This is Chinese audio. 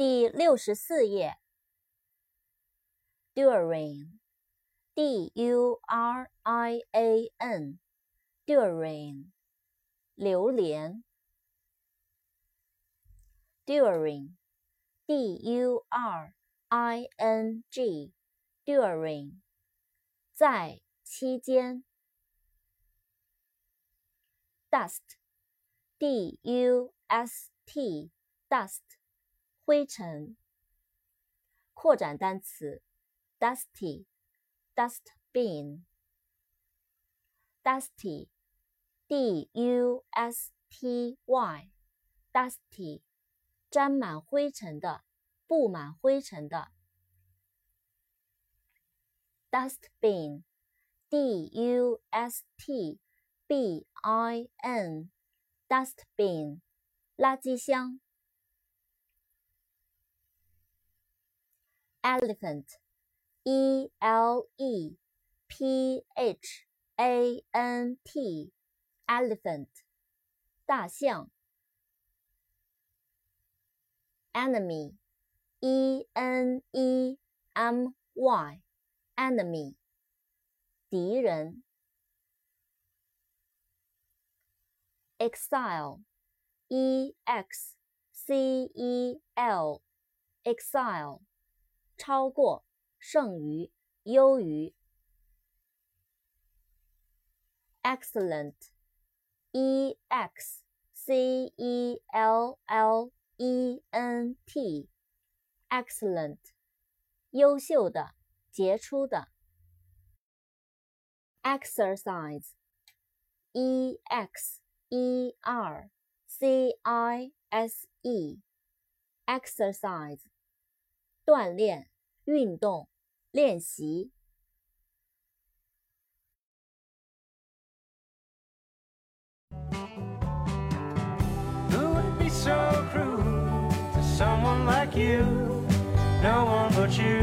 第六十四页。，during，d-u-r-i-a-n，during，榴莲。During，D-U-R-I-N-G，During，在期间。Dust，D-U-S-T，Dust，灰尘。扩展单词：dusty，dust bin，dusty，d u s t y，dusty，沾满灰尘的，布满灰尘的。Dustbin，D-U-S-T-B-I-N，dustbin，垃圾箱。Elephant，E L E P H A N T，elephant，大象。Enemy，E N E M Y，enemy，敌人。Exile，E X C E L，exile。超过，剩余，优于。Excellent，E X C E L L E N T，excellent，优秀的，杰出的。Exercise，E X E R C I S E，exercise，锻炼。运动，练习。So cruel to someone like you? No one but you.